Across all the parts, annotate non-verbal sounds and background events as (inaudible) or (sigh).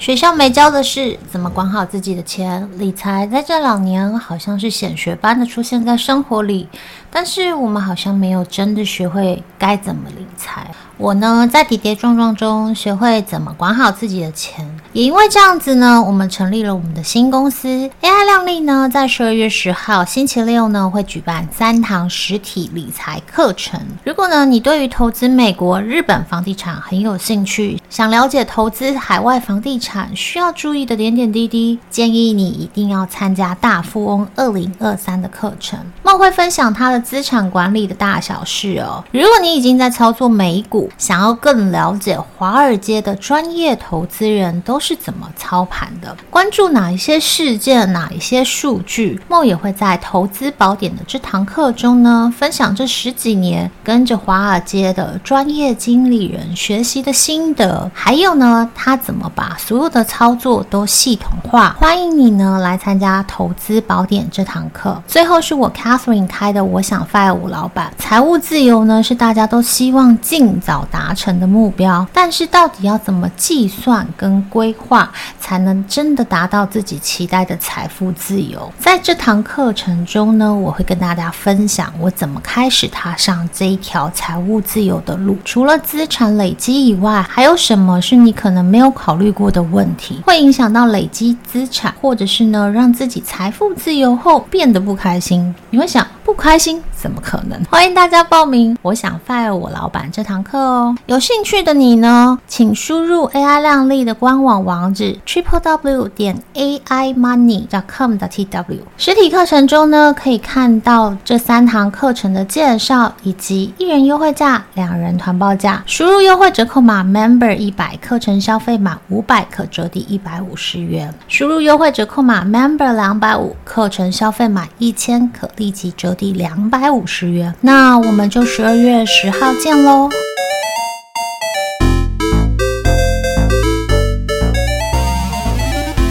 学校没教的是怎么管好自己的钱，理财在这两年好像是显学般的出现在生活里，但是我们好像没有真的学会该怎么理财。我呢，在跌跌撞撞中学会怎么管好自己的钱，也因为这样子呢，我们成立了我们的新公司 AI 靓丽呢，在十二月十号星期六呢，会举办三堂实体理财课程。如果呢，你对于投资美国、日本房地产很有兴趣，想了解投资海外房地产需要注意的点点滴滴，建议你一定要参加大富翁二零二三的课程。梦会分享他的资产管理的大小事哦。如果你已经在操作美股，想要更了解华尔街的专业投资人都是怎么操盘的，关注哪一些事件、哪一些数据，梦也会在投资宝典的这堂课中呢，分享这十几年跟着华尔街的专业经理人学习的心得，还有呢，他怎么把所有的操作都系统化。欢迎你呢来参加投资宝典这堂课。最后是我 Catherine 开的，我想 fire 五老板，财务自由呢是大家都希望尽早达成的目标，但是到底要怎么计算跟规规划，才能真的达到自己期待的财富自由？在这堂课程中呢，我会跟大家分享我怎么开始踏上这一条财务自由的路。除了资产累积以外，还有什么是你可能没有考虑过的问题，会影响到累积资产，或者是呢，让自己财富自由后变得不开心？你会想，不开心怎么可能？欢迎大家报名，我想 fire 我老板这堂课哦。有兴趣的你呢，请输入 AI 靓丽的官网网址 triple w 点 ai money 点 com 的 tw。实体课程中呢，可以看到这三堂课程的介绍，以及一人优惠价、两人团报价。输入优惠折扣码 member 一百，课程消费满五百可折抵一百五十元。输入优惠折扣码 member 两百五，课程消费满一千可立即折第两百五十元。那我们就十二月十号见喽！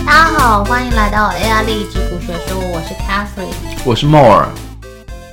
大家好，欢迎来到 AI 励志古学书，我是 Catherine，我是 More。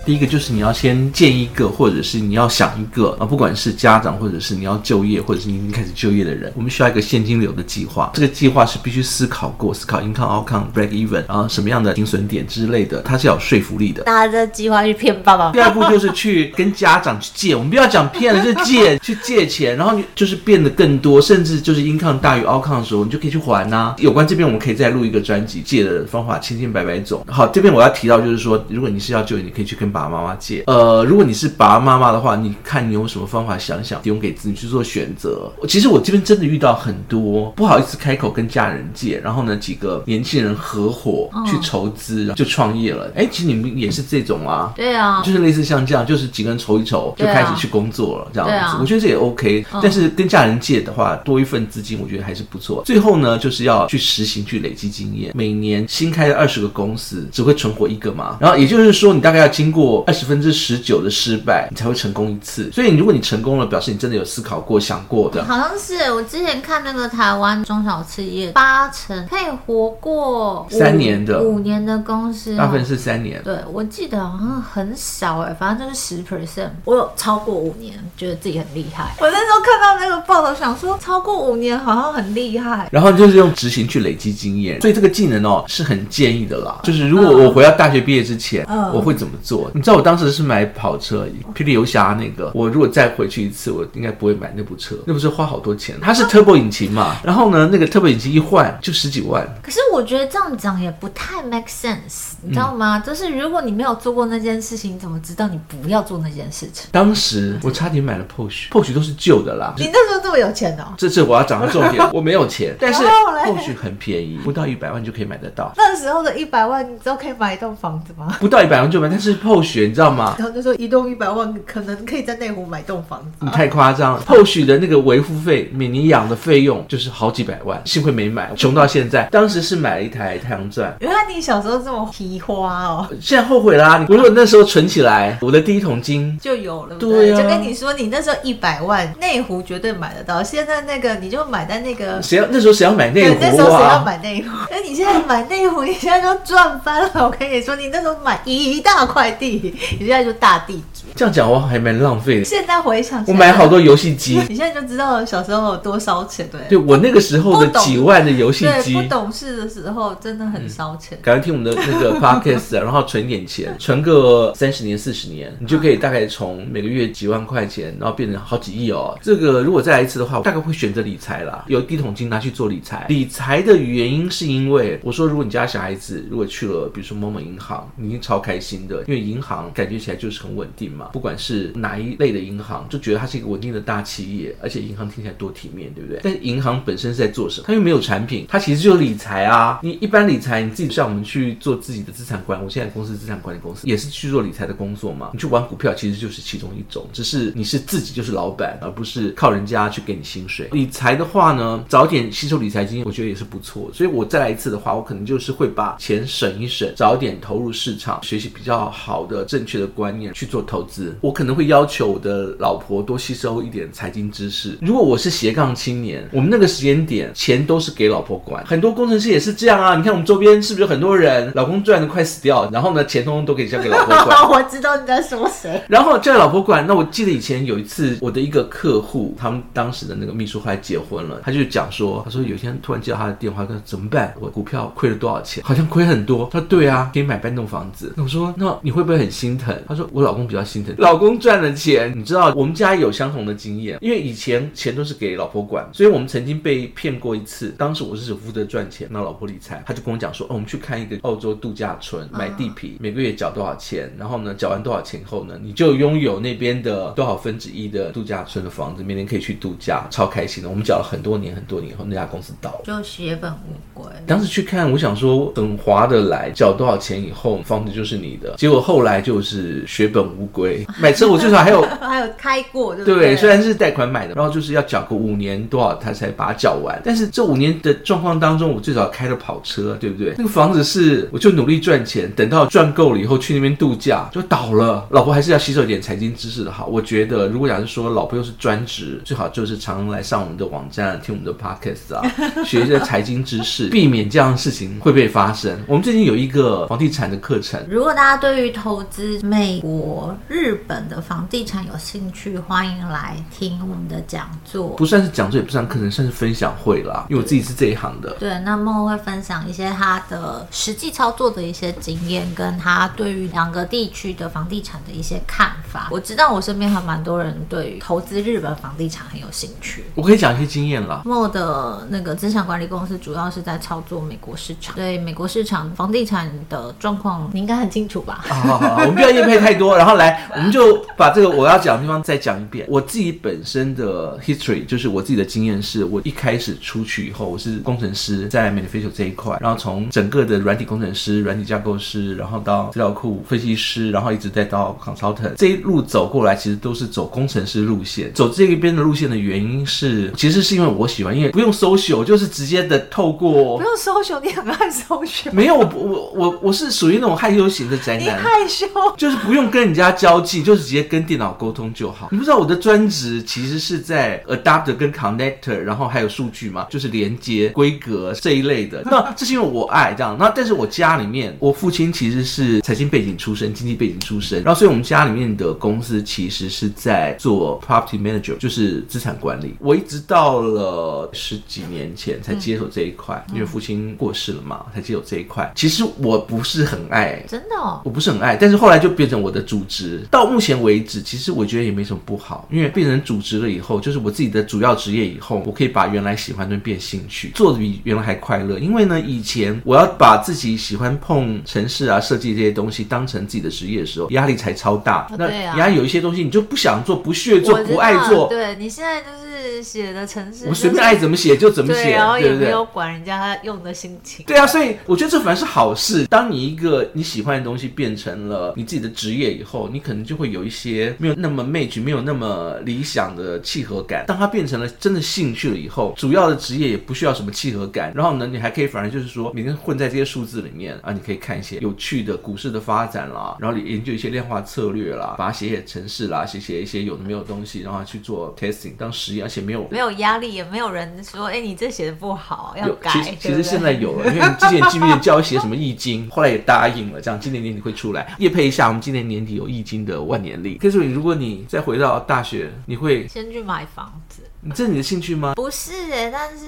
第一个就是你要先建一个，或者是你要想一个啊，不管是家长，或者是你要就业，或者是你已经开始就业的人，我们需要一个现金流的计划。这个计划是必须思考过，思考 income outcome break even，然后什么样的停损点之类的，它是要有说服力的。大家的计划去骗爸爸。第二步就是去跟家长去借，我们不要讲骗了，就是借 (laughs) 去借钱，然后你就是变得更多，甚至就是 income 大于 outcome 的时候，你就可以去还呐、啊。有关这边我们可以再录一个专辑，借的方法千千百百种。好，这边我要提到就是说，如果你是要就业，你可以去跟。爸爸妈妈借，呃，如果你是爸爸妈妈的话，你看你有什么方法，想想提供给子女去做选择。其实我这边真的遇到很多不好意思开口跟家人借，然后呢，几个年轻人合伙去筹资，然后就创业了。哎，其实你们也是这种啊？对啊，就是类似像这样，就是几个人筹一筹就开始去工作了，这样子。啊、我觉得这也 OK。但是跟家人借的话，多一份资金，我觉得还是不错。最后呢，就是要去实行去累积经验。每年新开的二十个公司，只会存活一个嘛。然后也就是说，你大概要经过。二十分之十九的失败，你才会成功一次。所以，如果你成功了，表示你真的有思考过、想过的。好像是我之前看那个台湾中小企业，八成可以活过三年的五年的公司，大部分是三年。对，我记得好像很少哎，反正就是十 percent。我有超过五年，觉得自己很厉害。我那时候看到那个报道，想说超过五年好像很厉害。然后就是用执行去累积经验，所以这个技能哦是很建议的啦。就是如果我回到大学毕业之前，嗯，我会怎么做？你知道我当时是买跑车，霹雳游侠那个。我如果再回去一次，我应该不会买那部车。那部车花好多钱，它是 Turbo 引擎嘛。然后呢，那个 Turbo 引擎一换就十几万。可是我觉得这样讲也不太 make sense，你知道吗？嗯、就是如果你没有做过那件事情，你怎么知道你不要做那件事情？当时我差点买了 Porsche，Porsche 都是旧的啦。你那时候这么有钱哦？这次我要讲的重点，(laughs) 我没有钱，但是 Porsche 很便宜，不到一百万就可以买得到。那时候的一百万，你知道可以买一栋房子吗？不到一百万就买，但是 Porsche 你知道吗？然后就说一栋一百万，可能可以在内湖买栋房子。你太夸张了，后续的那个维护费，每年养的费用就是好几百万。幸亏没买，穷到现在。当时是买了一台太阳钻。原来你小时候这么皮花哦。现在后悔啦、如果那时候存起来，我的第一桶金就有了。对啊，就跟你说，你那时候一百万，内湖绝对买得到。现在那个你就买在那个谁要那时候谁要买内湖？那时候谁要买内湖？哎，你现在买内湖，你现在都赚翻了。我跟你说，你那时候买一大块地。地，(laughs) 你现在就大地主。这样讲我还蛮浪费的。现在回想，我买好多游戏机，你现在就知道小时候有多烧钱，对？对，我那个时候的几万的游戏机，不懂事的时候真的很烧钱。赶快听我们的那个 podcast，(laughs) 然后存点钱，存个三十年、四十年，你就可以大概从每个月几万块钱，然后变成好几亿哦。这个如果再来一次的话，我大概会选择理财啦，有第一桶金拿去做理财。理财的原因是因为我说，如果你家小孩子如果去了，比如说某某银行，你已经超开心的，因为银银行感觉起来就是很稳定嘛，不管是哪一类的银行，就觉得它是一个稳定的大企业，而且银行听起来多体面，对不对？但银行本身是在做什么？它又没有产品，它其实就是理财啊。你一般理财，你自己像我们去做自己的资产管理，我现在公司资产管理公司也是去做理财的工作嘛。你去玩股票，其实就是其中一种，只是你是自己就是老板，而不是靠人家去给你薪水。理财的话呢，早点吸收理财经验，我觉得也是不错。所以我再来一次的话，我可能就是会把钱省一省，早点投入市场，学习比较好的正确的观念去做投资。我可能会要求我的老婆多吸收一点财经知识。如果我是斜杠青年，我们那个时间点钱都是给老婆管。很多工程师也是这样啊。你看我们周边是不是有很多人，老公赚的快死掉，然后呢，钱通通都可以交给老婆管。(laughs) 我知道你在说谁。然后交给老婆管。那我记得以前有一次，我的一个客户，他们当时的那个秘书后来结婚了，他就讲说，他说有一天突然接到他的电话，说怎么办？我股票亏了多少钱？好像亏很多。他说对啊，可以买半栋房子。那我说那你会不会很心疼？他说我老公比较心疼，老公赚了钱。你知道我们家有相同的经验，因为以前钱都是给老婆管，所以我们曾经被骗过一次。当时我是只负责赚钱，那老婆理财。他就跟我讲说，哦，我们去看一个澳洲度假村，买地皮，每个月缴多少钱，然后呢，缴完多少钱后呢，你就拥有那边的多少分之一的度假村的房子，每年可以去度假，超开心的。我们缴了很多年很多年以后，那家公司倒了，就血本无归。当时去看，我想说很划得来，缴多少钱以后房子就是你的。结果后来就是血本无归。(laughs) 买车我最少还有 (laughs) 还有开过，对不对？对，虽然是贷款买的，然后就是要缴个五年多少，他才把它缴完。但是这五年的状况当中，我最少开了跑车，对不对？那个房子是我就努力赚钱，等到赚够了以后去那边度假就倒了。老婆还是要吸收一点财经知识的好。我觉得如果假设说老婆又是专职，最好就是常常来上我们的网站听我们的 podcast 啊，(laughs) 学一些财经知识，避免这样的事情会被发生。我们最近有一个房地产的课程，如果大家对于投资美国、日本的房地产有兴趣，欢迎来听我们的讲座。不算是讲座，也不算课程，算是分享会啦。因为我自己是这一行的。对，那梦会分享一些他的实际操作的一些经验，跟他对于两个地区的房地产的一些看法。我知道我身边还蛮多人对于投资日本房地产很有兴趣。我可以讲一些经验啦。莫的那个资产管理公司主要是在操作美国市场，对美国市场房地产的状况，你应该很清楚吧？好我们不要夜配太多，然后来，我们就把这个我要讲的地方再讲一遍。我自己本身的 history 就是我自己的经验是，我一开始出去以后，我是工程师，在 Manufacturing 这一块，然后从整个的软体工程师、软体架构师，然后到资料库分析师，然后一直再到 consultant 这一路走过来，其实都是走工程师路线。走这一边的路线的原因是，其实是因为我喜欢，因为不用 social，就是直接的透过。不用 social，你很爱 social。没有，我我我我是属于那种害羞型的宅男。害羞，就是不用跟人家交际，就是直接跟电脑沟通就好。你不知道我的专职其实是在 adapter 跟 connector，然后还有数据嘛，就是连接规格这一类的。那这是因为我爱这样。那但是我家里面，我父亲其实是财经背景出身，经济背景出身，然后所以我们家里面的公司其实是在做 property manager，就是资产管理。我一直到了十几年前才接手这一块，因为父亲过世了嘛，才接手这一块。其实我不是很爱，真的哦，我不是很爱。但是后来就变成我的主职。到目前为止，其实我觉得也没什么不好，因为变成主职了以后，就是我自己的主要职业以后，我可以把原来喜欢的变兴趣，做的比原来还快乐。因为呢，以前我要把自己喜欢碰城市啊、设计这些东西当成自己的职业的时候，压力才超大。那压有一些东西你就不想做、不屑做、不爱做。对，你现在就是写的程式，我随便爱怎么写就怎么写，然后也没有管人家用的心情。对啊，所以我觉得这反而是好事。当你一个你喜欢的东西变成了你自己的职业以后，你可能就会有一些没有那么 match、没有那么理想的契合感。当它变成了真的兴趣了以后，主要的职业也不需要什么契合感。然后呢，你还可以反而就是说，每天混在这些数字里面啊，你可以看一些有趣的股市的发展啦，然后研究一些量化策略啦，把它写写程式啦，写写一些有的没有的东西，然后去做 testing 当实验，而且没有没有压力，也没有人说，哎，你这写的不好，要改。其实其实现在有了，因为你之前记不记得叫我写什么易经，后来也答应了，这样今年年底会出来。夜配一下，我们今年年底有易经的万年历。可是你，如果你再回到大学，你会先去买房子？你这是你的兴趣吗？不是哎、欸，但是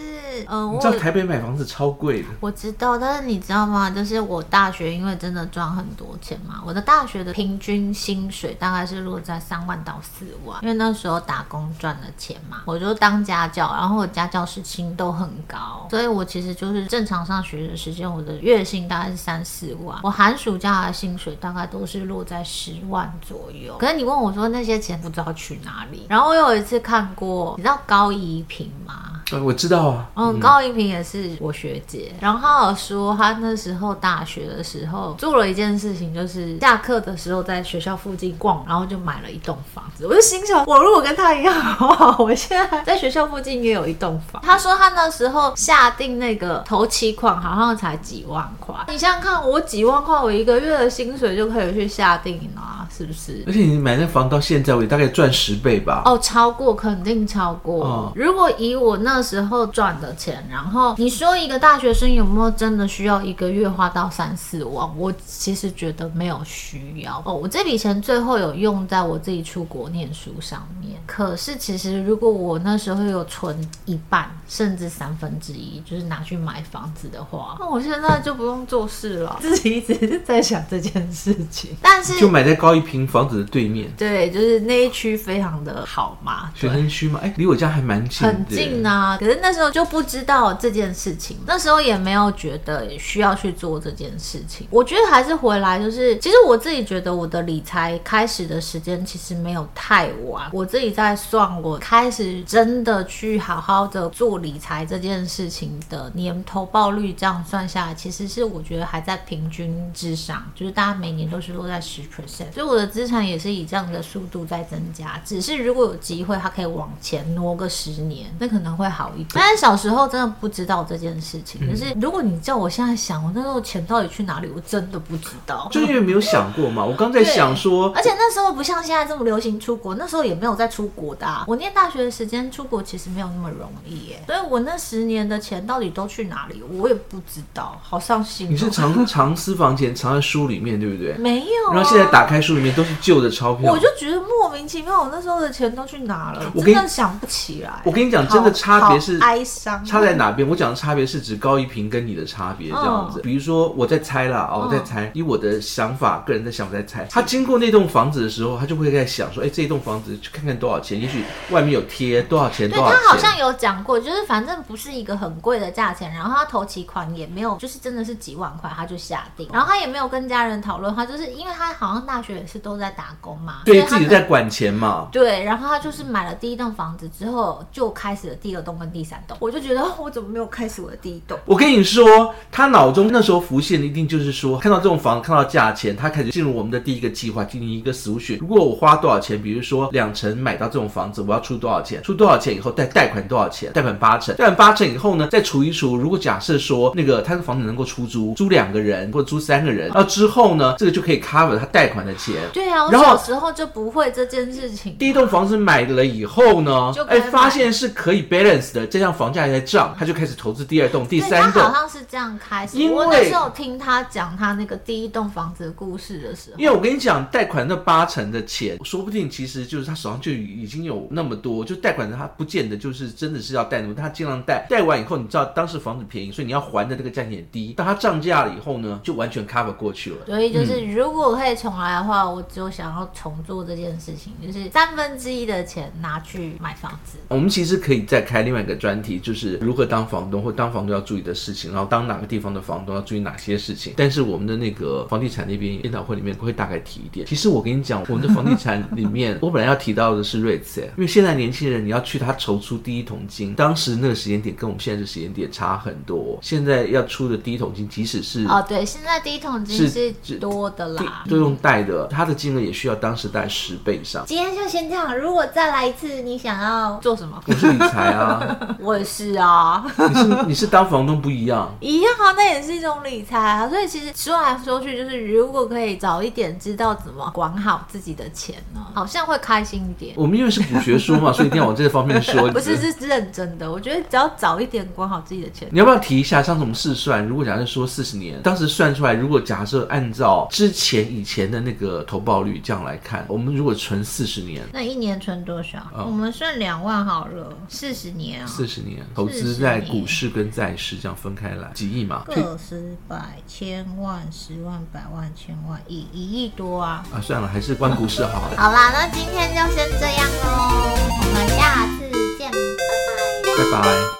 嗯，你知道台北买房子超贵的。我知道，但是你知道吗？就是我大学因为真的赚很多钱嘛，我的大学的平均薪水大概是落在三万到四万，因为那时候打工赚的钱嘛，我就当家教，然后我家教时薪都很高，所以我其实就是正常上学的时间，我的月薪大概是三四万，我寒暑假的薪水大概都是落在十万左右。可是你问我说那些钱不知道去哪里，然后我有一次看过，你知道。高怡平吗？嗯，我知道啊。嗯，高怡平也是我学姐。然后他有说，他那时候大学的时候做了一件事情，就是下课的时候在学校附近逛，然后就买了一栋房子。我就心想，我如果跟他一样，好不好？我现在在学校附近也有一栋房。(laughs) 他说他那时候下定那个头期款，好像才几万块。你想想看，我几万块，我一个月的薪水就可以去下定了，是不是？而且你买那房到现在，我也大概赚十倍吧？哦，超过，肯定超过。哦，如果以我。那时候赚的钱，然后你说一个大学生有没有真的需要一个月花到三四万？我其实觉得没有需要哦。我这笔钱最后有用在我自己出国念书上面。可是其实如果我那时候有存一半甚至三分之一，就是拿去买房子的话，那我现在就不用做事了。自己一直在想这件事情，但是就买在高一平房子的对面，对，就是那一区非常的好嘛，学生区嘛，哎，离我家还蛮近，很近啊。可是那时候就不知道这件事情，那时候也没有觉得需要去做这件事情。我觉得还是回来，就是其实我自己觉得我的理财开始的时间其实没有太晚。我自己在算，我开始真的去好好的做理财这件事情的年投报率，这样算下来，其实是我觉得还在平均之上，就是大家每年都是落在十 percent，所以我的资产也是以这样的速度在增加。只是如果有机会，它可以往前挪个十年，那可能会。好一点，但是小时候真的不知道这件事情。可、嗯、是如果你叫我现在想，我那时候钱到底去哪里，我真的不知道。就因为没有想过嘛。我刚在想说，而且那时候不像现在这么流行出国，那时候也没有在出国的、啊。我念大学的时间出国其实没有那么容易耶，所以我那十年的钱到底都去哪里，我也不知道。好伤心。你是藏 (laughs) 藏私房钱藏在书里面，对不对？没有、啊。然后现在打开书里面都是旧的钞票，我就觉得莫名其妙，我那时候的钱都去哪了？我真的想不起来。我跟你讲，真的差。别是哀伤，差在哪边？我讲的差别是指高一平跟你的差别这样子。比如说，我在猜啦，哦，我在猜，以我的想法，个人的想法在猜。他经过那栋房子的时候，他就会在想说，哎，这栋房子去看看多少钱？也许外面有贴多少钱，多少钱。他好像有讲过，就是反正不是一个很贵的价钱，然后他投期款也没有，就是真的是几万块，他就下定。然后他也没有跟家人讨论，他就是因为他好像大学也是都在打工嘛，对自己在管钱嘛。对，然后他就是买了第一栋房子之后，就开始了第二栋跟第三栋。我就觉得我怎么没有开始我的第一栋？我跟你说，他脑中那时候浮现的一定就是说，看到这种房子，看到价钱，他开始进入我们的第一个计划，进行一个首选。如果我花多少钱，比如说两成买到这种房子，我要出多少钱？出多少钱以后再贷款多少钱？贷款八成，贷款八成以后呢，再除一除。如果假设说那个他的房子能够出租，租两个人或者租三个人，然后之后呢，这个就可以 cover 他贷款的钱。对啊，我小时候就不会这件事情。第一栋房子买了以后呢，哎，发现是可以 balance 的，这样房价。下来涨，他就开始投资第二栋、第三栋。好像是这样开始。因为我那时候听他讲他那个第一栋房子的故事的时候，因为我跟你讲，贷款那八成的钱，说不定其实就是他手上就已经有那么多，就贷款的他不见得就是真的是要贷那么多，他尽量贷。贷完以后，你知道当时房子便宜，所以你要还的这个价钱也低。当他涨价了以后呢，就完全 cover 过去了。所以就是如果可以重来的话，嗯、我只有想要重做这件事情，就是三分之一的钱拿去买房子。我们其实可以再开另外一个专题，就是如何当。房东或当房东要注意的事情，然后当哪个地方的房东要注意哪些事情。但是我们的那个房地产那边研讨会里面会大概提一点。其实我跟你讲，我们的房地产里面，(laughs) 我本来要提到的是瑞慈，因为现在年轻人你要去他筹出第一桶金，当时那个时间点跟我们现在的时间点差很多。现在要出的第一桶金，即使是哦对，现在第一桶金是多的啦，都用贷的，他他的金额也需要当时大概十倍以上。今天就先这样，如果再来一次，你想要做什么？我是理财啊，(laughs) 我也是啊。你是你是当房东不一样，一样啊，那也是一种理财啊。所以其实说来说去，就是如果可以早一点知道怎么管好自己的钱呢，好像会开心一点。我们因为是补学书嘛，(laughs) 所以一定要往这个方面说。不是，是认真的。我觉得只要早一点管好自己的钱。你要不要提一下，上次我们试算，如果假设说四十年，当时算出来，如果假设按照之前以前的那个投报率这样来看，我们如果存四十年，那一年存多少？哦、我们算两万好了，四十年啊，四十年投资在股市跟债市这样分开来，几亿嘛？个十百千万十万百万千万亿一亿多啊！啊，算了，还是关股市好了。好啦，那今天就先这样喽，我们下次见，拜拜，拜拜。